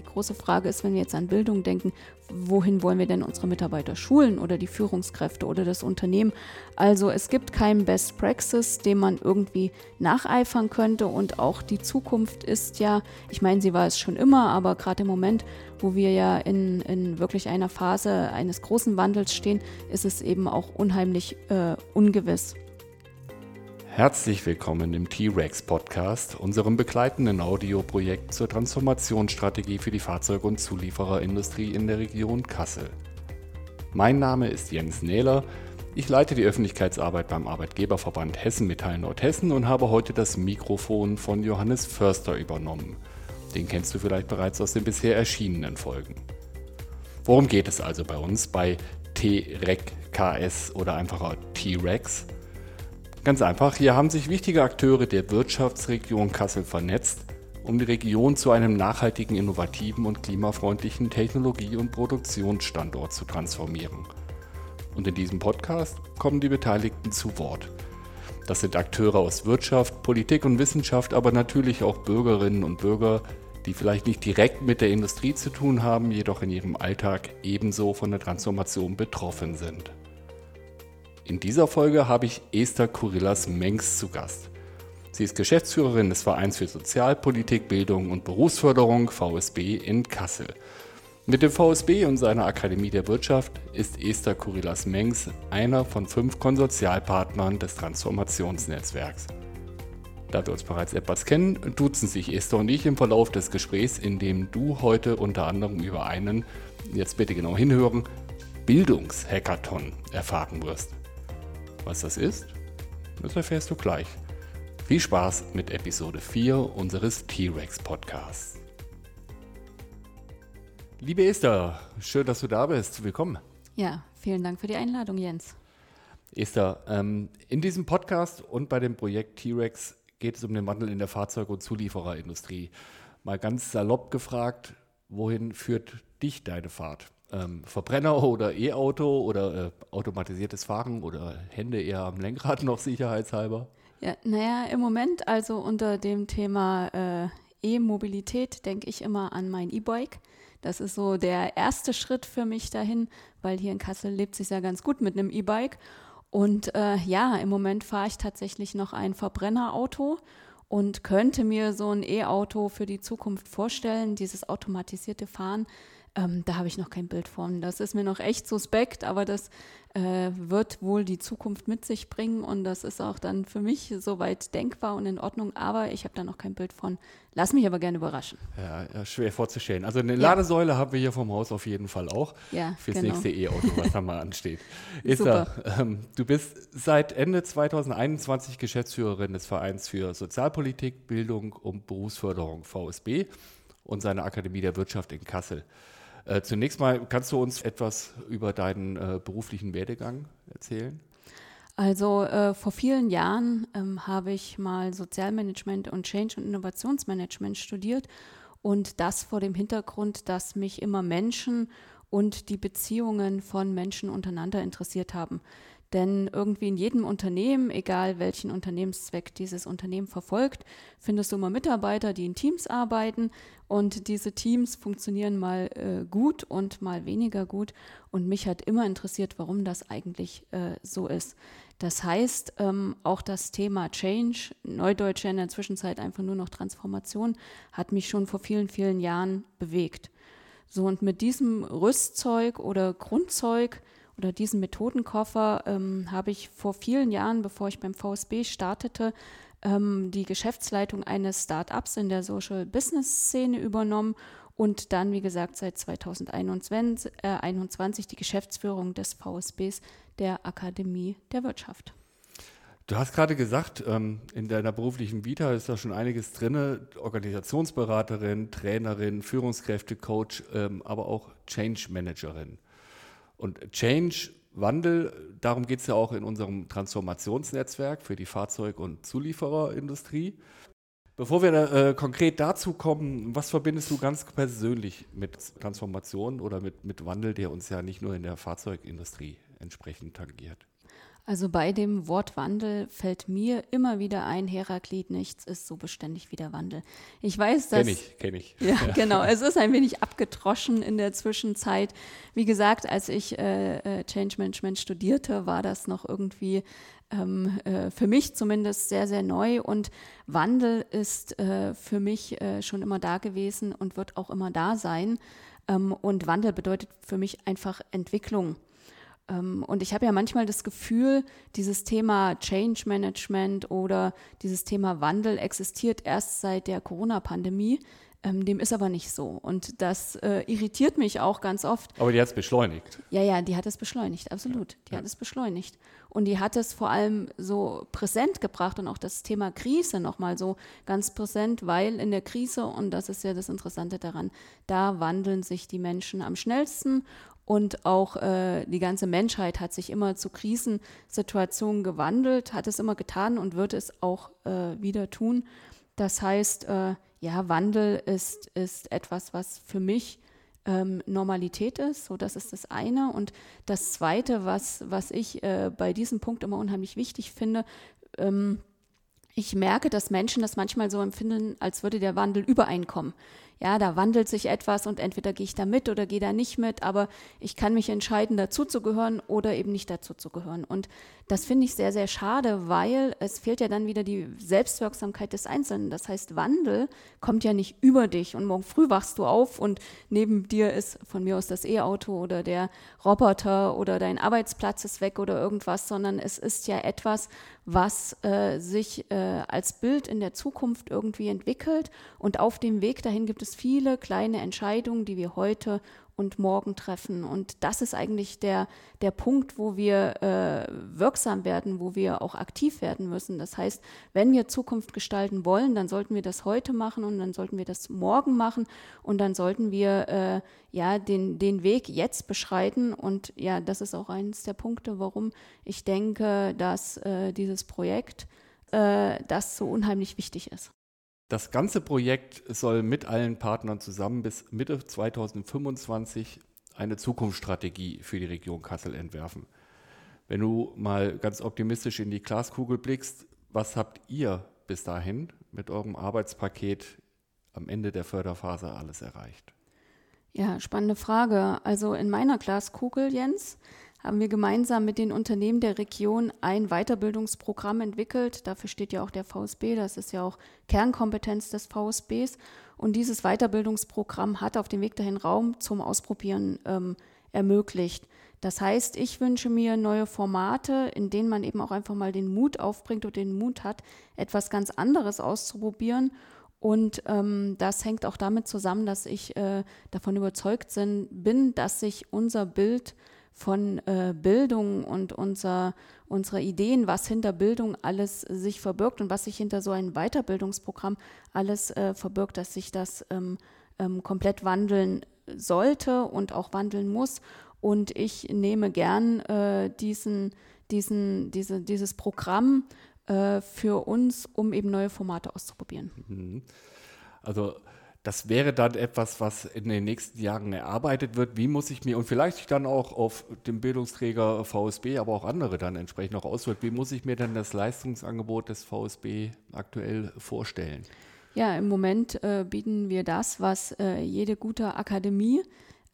Die große Frage ist, wenn wir jetzt an Bildung denken, wohin wollen wir denn unsere Mitarbeiter schulen oder die Führungskräfte oder das Unternehmen? Also es gibt keinen Best Praxis, dem man irgendwie nacheifern könnte und auch die Zukunft ist ja, ich meine, sie war es schon immer, aber gerade im Moment, wo wir ja in, in wirklich einer Phase eines großen Wandels stehen, ist es eben auch unheimlich äh, ungewiss. Herzlich willkommen im T-Rex Podcast, unserem begleitenden Audioprojekt zur Transformationsstrategie für die Fahrzeug- und Zuliefererindustrie in der Region Kassel. Mein Name ist Jens Nähler. Ich leite die Öffentlichkeitsarbeit beim Arbeitgeberverband Hessen Metall Nordhessen und habe heute das Mikrofon von Johannes Förster übernommen. Den kennst du vielleicht bereits aus den bisher erschienenen Folgen. Worum geht es also bei uns bei T-Rec KS oder einfacher T-Rex? Ganz einfach, hier haben sich wichtige Akteure der Wirtschaftsregion Kassel vernetzt, um die Region zu einem nachhaltigen, innovativen und klimafreundlichen Technologie- und Produktionsstandort zu transformieren. Und in diesem Podcast kommen die Beteiligten zu Wort. Das sind Akteure aus Wirtschaft, Politik und Wissenschaft, aber natürlich auch Bürgerinnen und Bürger, die vielleicht nicht direkt mit der Industrie zu tun haben, jedoch in ihrem Alltag ebenso von der Transformation betroffen sind. In dieser Folge habe ich Esther Kurillas Mengs zu Gast. Sie ist Geschäftsführerin des Vereins für Sozialpolitik, Bildung und Berufsförderung VSB in Kassel. Mit dem VSB und seiner Akademie der Wirtschaft ist Esther Kurillas Mengs einer von fünf Konsortialpartnern des Transformationsnetzwerks. Da wir uns bereits etwas kennen, duzen sich Esther und ich im Verlauf des Gesprächs, in dem du heute unter anderem über einen, jetzt bitte genau hinhören, Bildungshackathon erfahren wirst. Was das ist, das erfährst du gleich. Viel Spaß mit Episode 4 unseres T-Rex Podcasts. Liebe Esther, schön, dass du da bist. Willkommen. Ja, vielen Dank für die Einladung, Jens. Esther, ähm, in diesem Podcast und bei dem Projekt T-Rex geht es um den Wandel in der Fahrzeug- und Zuliefererindustrie. Mal ganz salopp gefragt, wohin führt dich deine Fahrt? Ähm, Verbrenner oder E-Auto oder äh, automatisiertes Fahren oder Hände eher am Lenkrad noch sicherheitshalber? Ja, naja, im Moment also unter dem Thema äh, E-Mobilität denke ich immer an mein E-Bike. Das ist so der erste Schritt für mich dahin, weil hier in Kassel lebt sich ja ganz gut mit einem E-Bike. Und äh, ja, im Moment fahre ich tatsächlich noch ein Verbrennerauto und könnte mir so ein E-Auto für die Zukunft vorstellen, dieses automatisierte Fahren ähm, da habe ich noch kein Bild von. Das ist mir noch echt suspekt, aber das äh, wird wohl die Zukunft mit sich bringen und das ist auch dann für mich soweit denkbar und in Ordnung, aber ich habe da noch kein Bild von. Lass mich aber gerne überraschen. Ja, ja schwer vorzustellen. Also eine Ladesäule ja. haben wir hier vom Haus auf jeden Fall auch. Ja, fürs genau. nächste E-Auto, was da mal ansteht. Esther, ähm, du bist seit Ende 2021 Geschäftsführerin des Vereins für Sozialpolitik, Bildung und Berufsförderung VSB und seiner Akademie der Wirtschaft in Kassel. Äh, zunächst mal, kannst du uns etwas über deinen äh, beruflichen Werdegang erzählen? Also äh, vor vielen Jahren ähm, habe ich mal Sozialmanagement und Change- und Innovationsmanagement studiert und das vor dem Hintergrund, dass mich immer Menschen und die Beziehungen von Menschen untereinander interessiert haben. Denn irgendwie in jedem Unternehmen, egal welchen Unternehmenszweck dieses Unternehmen verfolgt, findest du immer Mitarbeiter, die in Teams arbeiten und diese Teams funktionieren mal äh, gut und mal weniger gut. Und mich hat immer interessiert, warum das eigentlich äh, so ist. Das heißt, ähm, auch das Thema Change, Neudeutsche in der Zwischenzeit einfach nur noch Transformation, hat mich schon vor vielen, vielen Jahren bewegt. So, und mit diesem Rüstzeug oder Grundzeug oder diesen Methodenkoffer ähm, habe ich vor vielen Jahren, bevor ich beim VSB startete, ähm, die Geschäftsleitung eines Start-ups in der Social Business Szene übernommen und dann, wie gesagt, seit 2021 äh, 21 die Geschäftsführung des VSBs der Akademie der Wirtschaft. Du hast gerade gesagt, ähm, in deiner beruflichen Vita ist da schon einiges drin, Organisationsberaterin, Trainerin, Führungskräftecoach, ähm, aber auch Change Managerin. Und Change, Wandel, darum geht es ja auch in unserem Transformationsnetzwerk für die Fahrzeug- und Zuliefererindustrie. Bevor wir äh, konkret dazu kommen, was verbindest du ganz persönlich mit Transformation oder mit, mit Wandel, der uns ja nicht nur in der Fahrzeugindustrie entsprechend tangiert? Also bei dem Wort Wandel fällt mir immer wieder ein, Heraklit, nichts ist so beständig wie der Wandel. Ich weiß, dass... Kenn ich, kenn ich. Ja, genau. Es ist ein wenig abgetroschen in der Zwischenzeit. Wie gesagt, als ich äh, äh, Change Management studierte, war das noch irgendwie ähm, äh, für mich zumindest sehr, sehr neu. Und Wandel ist äh, für mich äh, schon immer da gewesen und wird auch immer da sein. Ähm, und Wandel bedeutet für mich einfach Entwicklung. Ähm, und ich habe ja manchmal das Gefühl, dieses Thema Change Management oder dieses Thema Wandel existiert erst seit der Corona-Pandemie. Ähm, dem ist aber nicht so. Und das äh, irritiert mich auch ganz oft. Aber die hat es beschleunigt. Ja, ja, die hat es beschleunigt, absolut. Die ja. hat es beschleunigt. Und die hat es vor allem so präsent gebracht und auch das Thema Krise nochmal so ganz präsent, weil in der Krise, und das ist ja das Interessante daran, da wandeln sich die Menschen am schnellsten und auch äh, die ganze Menschheit hat sich immer zu Krisensituationen gewandelt, hat es immer getan und wird es auch äh, wieder tun. Das heißt, äh, ja, Wandel ist, ist etwas, was für mich ähm, Normalität ist. So, das ist das eine. Und das zweite, was, was ich äh, bei diesem Punkt immer unheimlich wichtig finde, ähm, ich merke, dass Menschen das manchmal so empfinden, als würde der Wandel übereinkommen ja, da wandelt sich etwas und entweder gehe ich da mit oder gehe da nicht mit, aber ich kann mich entscheiden, dazu zu gehören oder eben nicht dazu zu gehören. Und das finde ich sehr, sehr schade, weil es fehlt ja dann wieder die Selbstwirksamkeit des Einzelnen. Das heißt, Wandel kommt ja nicht über dich und morgen früh wachst du auf und neben dir ist von mir aus das E-Auto oder der Roboter oder dein Arbeitsplatz ist weg oder irgendwas, sondern es ist ja etwas, was äh, sich äh, als Bild in der Zukunft irgendwie entwickelt. Und auf dem Weg dahin gibt es viele kleine Entscheidungen, die wir heute und morgen treffen. Und das ist eigentlich der, der Punkt, wo wir äh, wirksam werden, wo wir auch aktiv werden müssen. Das heißt, wenn wir Zukunft gestalten wollen, dann sollten wir das heute machen und dann sollten wir das morgen machen und dann sollten wir äh, ja den, den Weg jetzt beschreiten. Und ja, das ist auch eines der Punkte, warum ich denke, dass äh, dieses Projekt äh, das so unheimlich wichtig ist. Das ganze Projekt soll mit allen Partnern zusammen bis Mitte 2025 eine Zukunftsstrategie für die Region Kassel entwerfen. Wenn du mal ganz optimistisch in die Glaskugel blickst, was habt ihr bis dahin mit eurem Arbeitspaket am Ende der Förderphase alles erreicht? Ja, spannende Frage. Also in meiner Glaskugel, Jens, haben wir gemeinsam mit den Unternehmen der Region ein Weiterbildungsprogramm entwickelt. Dafür steht ja auch der VSB, das ist ja auch Kernkompetenz des VSBs. Und dieses Weiterbildungsprogramm hat auf dem Weg dahin Raum zum Ausprobieren ähm, ermöglicht. Das heißt, ich wünsche mir neue Formate, in denen man eben auch einfach mal den Mut aufbringt und den Mut hat, etwas ganz anderes auszuprobieren. Und ähm, das hängt auch damit zusammen, dass ich äh, davon überzeugt bin, dass sich unser Bild von äh, Bildung und unser, unserer Ideen, was hinter Bildung alles sich verbirgt und was sich hinter so einem Weiterbildungsprogramm alles äh, verbirgt, dass sich das ähm, ähm, komplett wandeln sollte und auch wandeln muss. Und ich nehme gern äh, diesen, diesen, diese, dieses Programm äh, für uns, um eben neue Formate auszuprobieren. Mhm. Also das wäre dann etwas, was in den nächsten Jahren erarbeitet wird. Wie muss ich mir, und vielleicht dann auch auf dem Bildungsträger VSB, aber auch andere dann entsprechend noch auswirkt, wie muss ich mir denn das Leistungsangebot des VSB aktuell vorstellen? Ja, im Moment äh, bieten wir das, was äh, jede gute Akademie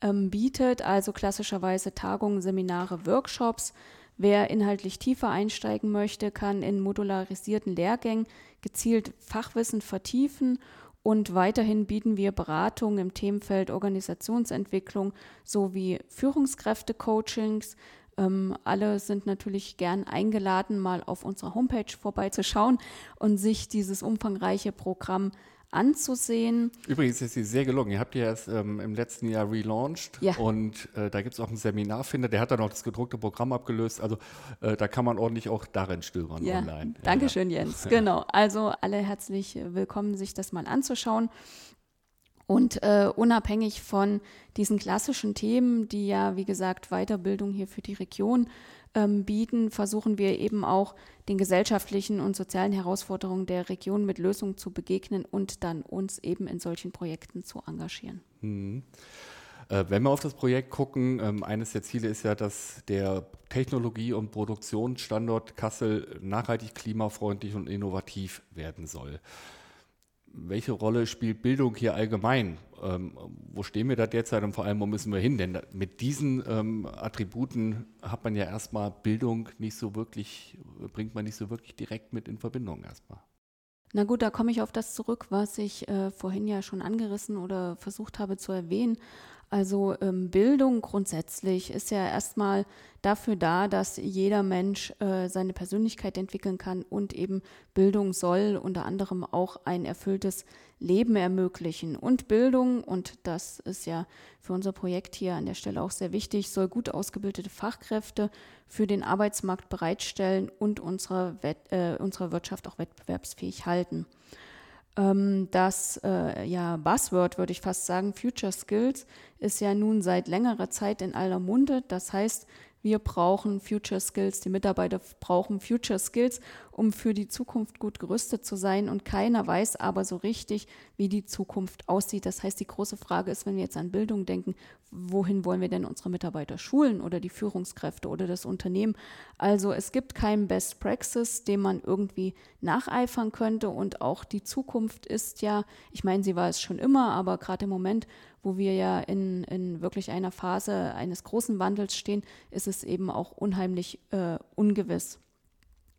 ähm, bietet, also klassischerweise Tagungen, Seminare, Workshops. Wer inhaltlich tiefer einsteigen möchte, kann in modularisierten Lehrgängen gezielt Fachwissen vertiefen und weiterhin bieten wir Beratung im Themenfeld Organisationsentwicklung sowie Führungskräfte-Coachings. Ähm, alle sind natürlich gern eingeladen, mal auf unserer Homepage vorbeizuschauen und sich dieses umfangreiche Programm anzusehen. Übrigens ist sie sehr gelungen. Ihr habt ja erst ähm, im letzten Jahr relaunched ja. und äh, da gibt es auch einen Seminarfinder, der hat dann auch das gedruckte Programm abgelöst. Also äh, da kann man ordentlich auch darin stöbern ja. online. Dankeschön, ja. Jens. Genau. Also alle herzlich willkommen, sich das mal anzuschauen. Und äh, unabhängig von diesen klassischen Themen, die ja, wie gesagt, Weiterbildung hier für die Region ähm, bieten, versuchen wir eben auch den gesellschaftlichen und sozialen Herausforderungen der Region mit Lösungen zu begegnen und dann uns eben in solchen Projekten zu engagieren. Mhm. Äh, wenn wir auf das Projekt gucken, ähm, eines der Ziele ist ja, dass der Technologie- und Produktionsstandort Kassel nachhaltig, klimafreundlich und innovativ werden soll. Welche Rolle spielt Bildung hier allgemein? Ähm, wo stehen wir da derzeit und vor allem, wo müssen wir hin? Denn mit diesen ähm, Attributen hat man ja erstmal Bildung nicht so wirklich, bringt man nicht so wirklich direkt mit in Verbindung erstmal. Na gut, da komme ich auf das zurück, was ich äh, vorhin ja schon angerissen oder versucht habe zu erwähnen. Also ähm, Bildung grundsätzlich ist ja erstmal dafür da, dass jeder Mensch äh, seine Persönlichkeit entwickeln kann und eben Bildung soll unter anderem auch ein erfülltes Leben ermöglichen. Und Bildung, und das ist ja für unser Projekt hier an der Stelle auch sehr wichtig, soll gut ausgebildete Fachkräfte für den Arbeitsmarkt bereitstellen und unsere, Wett, äh, unsere Wirtschaft auch wettbewerbsfähig halten. Ähm, das äh, ja, Buzzword, würde ich fast sagen, Future Skills, ist ja nun seit längerer Zeit in aller Munde. Das heißt, wir brauchen Future Skills, die Mitarbeiter brauchen Future Skills, um für die Zukunft gut gerüstet zu sein. Und keiner weiß aber so richtig, wie die Zukunft aussieht. Das heißt, die große Frage ist, wenn wir jetzt an Bildung denken, wohin wollen wir denn unsere Mitarbeiter schulen oder die Führungskräfte oder das Unternehmen? Also es gibt keinen Best Praxis, dem man irgendwie nacheifern könnte. Und auch die Zukunft ist ja, ich meine, sie war es schon immer, aber gerade im Moment wo wir ja in, in wirklich einer Phase eines großen Wandels stehen, ist es eben auch unheimlich äh, ungewiss.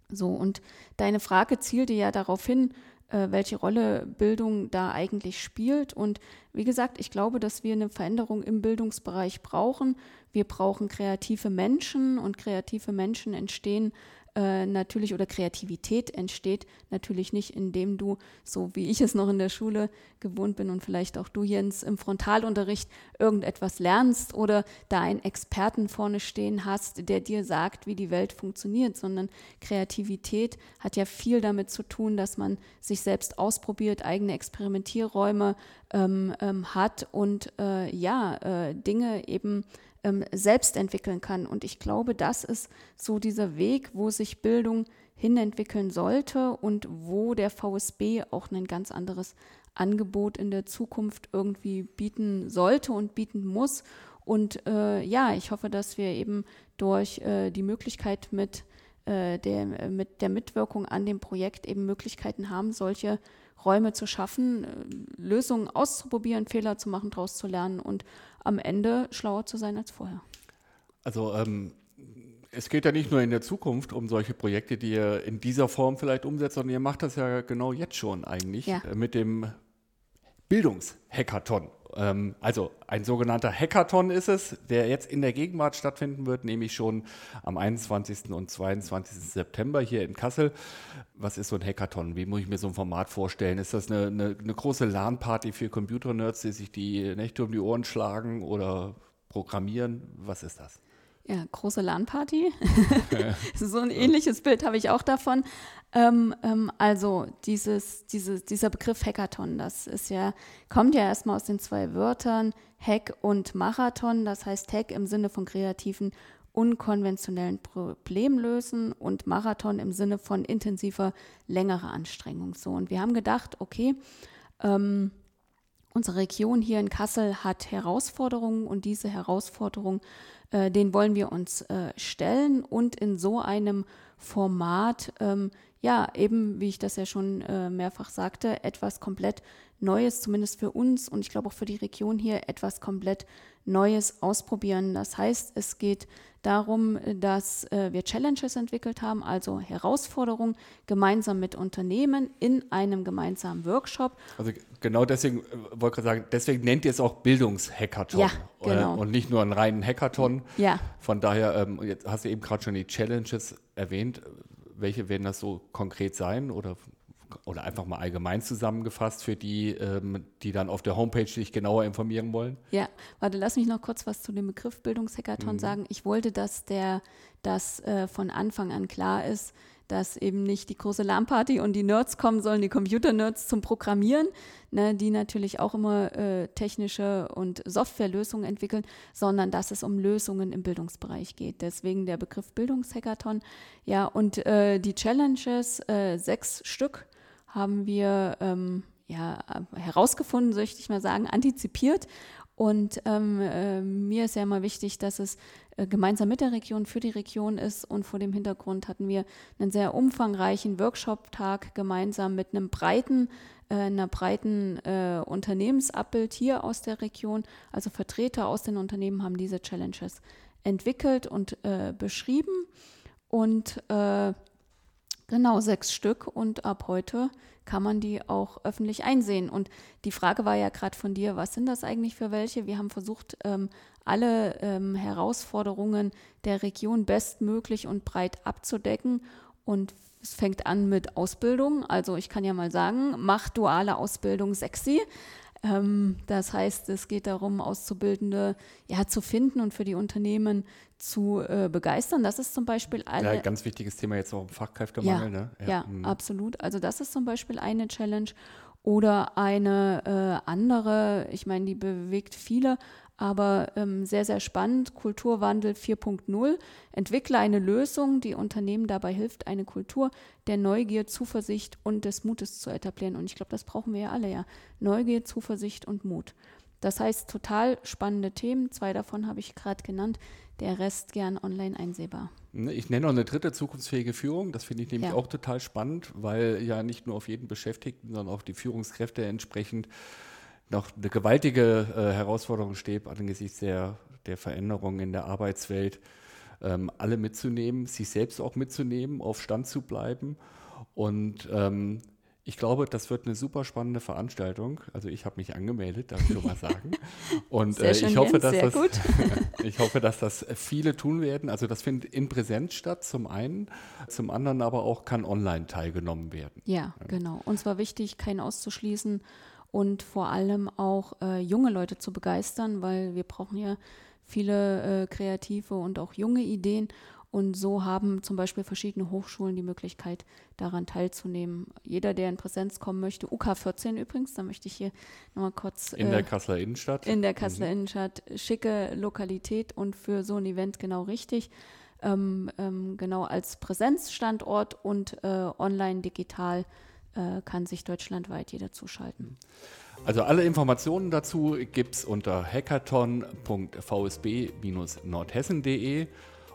So, und deine Frage zielte ja darauf hin, äh, welche Rolle Bildung da eigentlich spielt. Und wie gesagt, ich glaube, dass wir eine Veränderung im Bildungsbereich brauchen. Wir brauchen kreative Menschen und kreative Menschen entstehen äh, natürlich oder Kreativität entsteht natürlich nicht, indem du, so wie ich es noch in der Schule gewohnt bin und vielleicht auch du, Jens, im Frontalunterricht irgendetwas lernst oder da einen Experten vorne stehen hast, der dir sagt, wie die Welt funktioniert, sondern Kreativität hat ja viel damit zu tun, dass man sich selbst ausprobiert, eigene Experimentierräume ähm, ähm, hat und äh, ja, äh, Dinge eben ähm, selbst entwickeln kann. Und ich glaube, das ist so dieser Weg, wo sich Bildung hinentwickeln sollte und wo der VSB auch ein ganz anderes Angebot in der Zukunft irgendwie bieten sollte und bieten muss. Und äh, ja, ich hoffe, dass wir eben durch äh, die Möglichkeit mit, äh, der, mit der Mitwirkung an dem Projekt eben Möglichkeiten haben, solche Räume zu schaffen, äh, Lösungen auszuprobieren, Fehler zu machen, daraus zu lernen und am Ende schlauer zu sein als vorher. Also ähm, es geht ja nicht nur in der Zukunft um solche Projekte, die ihr in dieser Form vielleicht umsetzt, sondern ihr macht das ja genau jetzt schon eigentlich ja. Mit dem Bildungshackathon. Ähm, also ein sogenannter Hackathon ist es, der jetzt in der Gegenwart stattfinden wird, nämlich schon am 21. und 22. September hier in Kassel. Was ist so ein Hackathon? Wie muss ich mir so ein Format vorstellen? Ist das eine, eine, eine große LAN-Party für Computernerds, die sich die Nächte um die Ohren schlagen oder programmieren? Was ist das? Ja, große LAN-Party. so ein ähnliches Bild habe ich auch davon. Ähm, ähm, also dieses, dieses, dieser Begriff Hackathon, das ist ja, kommt ja erstmal aus den zwei Wörtern Hack und Marathon. Das heißt Hack im Sinne von kreativen, unkonventionellen Problemlösen und Marathon im Sinne von intensiver, längerer Anstrengung. So, und wir haben gedacht, okay, ähm, unsere Region hier in Kassel hat Herausforderungen und diese Herausforderungen äh, den wollen wir uns äh, stellen und in so einem Format, ähm, ja, eben, wie ich das ja schon äh, mehrfach sagte, etwas komplett Neues, zumindest für uns und ich glaube auch für die Region hier, etwas komplett Neues ausprobieren. Das heißt, es geht darum, dass äh, wir Challenges entwickelt haben, also Herausforderungen gemeinsam mit Unternehmen in einem gemeinsamen Workshop. Also genau deswegen, äh, wollte ich sagen, deswegen nennt ihr es auch Bildungshackathon ja, genau. und nicht nur einen reinen Hackathon. Ja. Von daher, ähm, jetzt hast du eben gerade schon die Challenges erwähnt. Welche werden das so konkret sein oder oder einfach mal allgemein zusammengefasst für die, ähm, die dann auf der Homepage sich genauer informieren wollen? Ja, warte, lass mich noch kurz was zu dem Begriff Bildungshackathon mhm. sagen. Ich wollte, dass der, dass äh, von Anfang an klar ist, dass eben nicht die große LAN-Party und die Nerds kommen sollen, die Computer-Nerds zum Programmieren, ne, die natürlich auch immer äh, technische und Softwarelösungen entwickeln, sondern dass es um Lösungen im Bildungsbereich geht. Deswegen der Begriff Bildungshackathon. Ja, und äh, die Challenges, äh, sechs Stück, haben wir ähm, ja, herausgefunden, möchte ich mal sagen, antizipiert Und ähm, äh, mir ist ja immer wichtig, dass es äh, gemeinsam mit der Region für die Region ist. Und vor dem Hintergrund hatten wir einen sehr umfangreichen Workshop-Tag gemeinsam mit einem breiten, äh, einer breiten äh, Unternehmensabbild hier aus der Region. Also Vertreter aus den Unternehmen haben diese Challenges entwickelt und äh, beschrieben. Und äh, genau sechs Stück. Und ab heute kann man die auch öffentlich einsehen. Und die Frage war ja gerade von dir, was sind das eigentlich für welche? Wir haben versucht, ähm, alle ähm, Herausforderungen der Region bestmöglich und breit abzudecken. Und es fängt an mit Ausbildung. Also ich kann ja mal sagen, mach duale Ausbildung sexy. Ähm, das heißt, es geht darum, Auszubildende ja, zu finden und für die Unternehmen zu äh, begeistern. Das ist zum Beispiel eine. Ja, ganz wichtiges Thema jetzt auch im Fachkräftemangel. Ja, ne? ja, ja mhm. absolut. Also das ist zum Beispiel eine Challenge. Oder eine äh, andere, ich meine, die bewegt viele, aber ähm, sehr, sehr spannend. Kulturwandel 4.0. Entwickle eine Lösung, die Unternehmen dabei hilft, eine Kultur der Neugier, Zuversicht und des Mutes zu etablieren. Und ich glaube, das brauchen wir ja alle, ja. Neugier, Zuversicht und Mut. Das heißt, total spannende Themen. Zwei davon habe ich gerade genannt. Der Rest gern online einsehbar. Ne, ich nenne noch eine dritte zukunftsfähige Führung. Das finde ich nämlich ja. auch total spannend, weil ja nicht nur auf jeden Beschäftigten, sondern auch die Führungskräfte entsprechend noch eine gewaltige äh, Herausforderung steht angesichts der, der Veränderungen in der Arbeitswelt, ähm, alle mitzunehmen, sich selbst auch mitzunehmen, auf Stand zu bleiben. Und ähm, ich glaube, das wird eine super spannende Veranstaltung. Also ich habe mich angemeldet, darf ich schon mal sagen. Und äh, ich, hoffe, dass das, ich hoffe, dass das viele tun werden. Also das findet in Präsenz statt, zum einen. Zum anderen aber auch kann online teilgenommen werden. Ja, ja. genau. Uns war wichtig, keinen auszuschließen und vor allem auch äh, junge Leute zu begeistern, weil wir brauchen ja viele äh, kreative und auch junge Ideen. Und so haben zum Beispiel verschiedene Hochschulen die Möglichkeit, daran teilzunehmen. Jeder, der in Präsenz kommen möchte, UK 14 übrigens, da möchte ich hier nochmal kurz. In äh, der Kasseler Innenstadt. In der Kasseler mhm. Innenstadt. Schicke Lokalität und für so ein Event genau richtig. Ähm, ähm, genau als Präsenzstandort und äh, online digital äh, kann sich deutschlandweit jeder zuschalten. Also alle Informationen dazu gibt es unter hackathon.vsb-nordhessen.de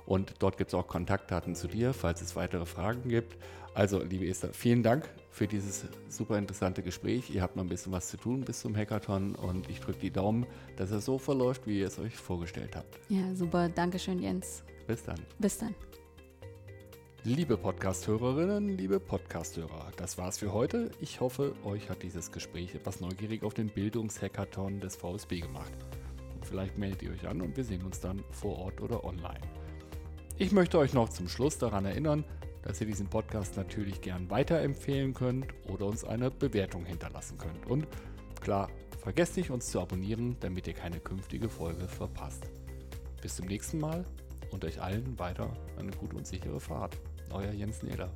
und dort gibt es auch Kontaktdaten zu dir, falls es weitere Fragen gibt. Also, liebe Esther, vielen Dank für dieses super interessante Gespräch. Ihr habt noch ein bisschen was zu tun bis zum Hackathon und ich drücke die Daumen, dass es so verläuft, wie ihr es euch vorgestellt habt. Ja, super. Dankeschön, Jens. Bis dann. Bis dann. Liebe Podcast-Hörerinnen, liebe Podcast-Hörer, das war's für heute. Ich hoffe, euch hat dieses Gespräch etwas neugierig auf den Bildungshackathon des VSB gemacht. vielleicht meldet ihr euch an und wir sehen uns dann vor Ort oder online. Ich möchte euch noch zum Schluss daran erinnern, dass ihr diesen Podcast natürlich gern weiterempfehlen könnt oder uns eine Bewertung hinterlassen könnt. Und klar, vergesst nicht, uns zu abonnieren, damit ihr keine künftige Folge verpasst. Bis zum nächsten Mal und euch allen weiter eine gute und sichere Fahrt. Euer Jens Neder.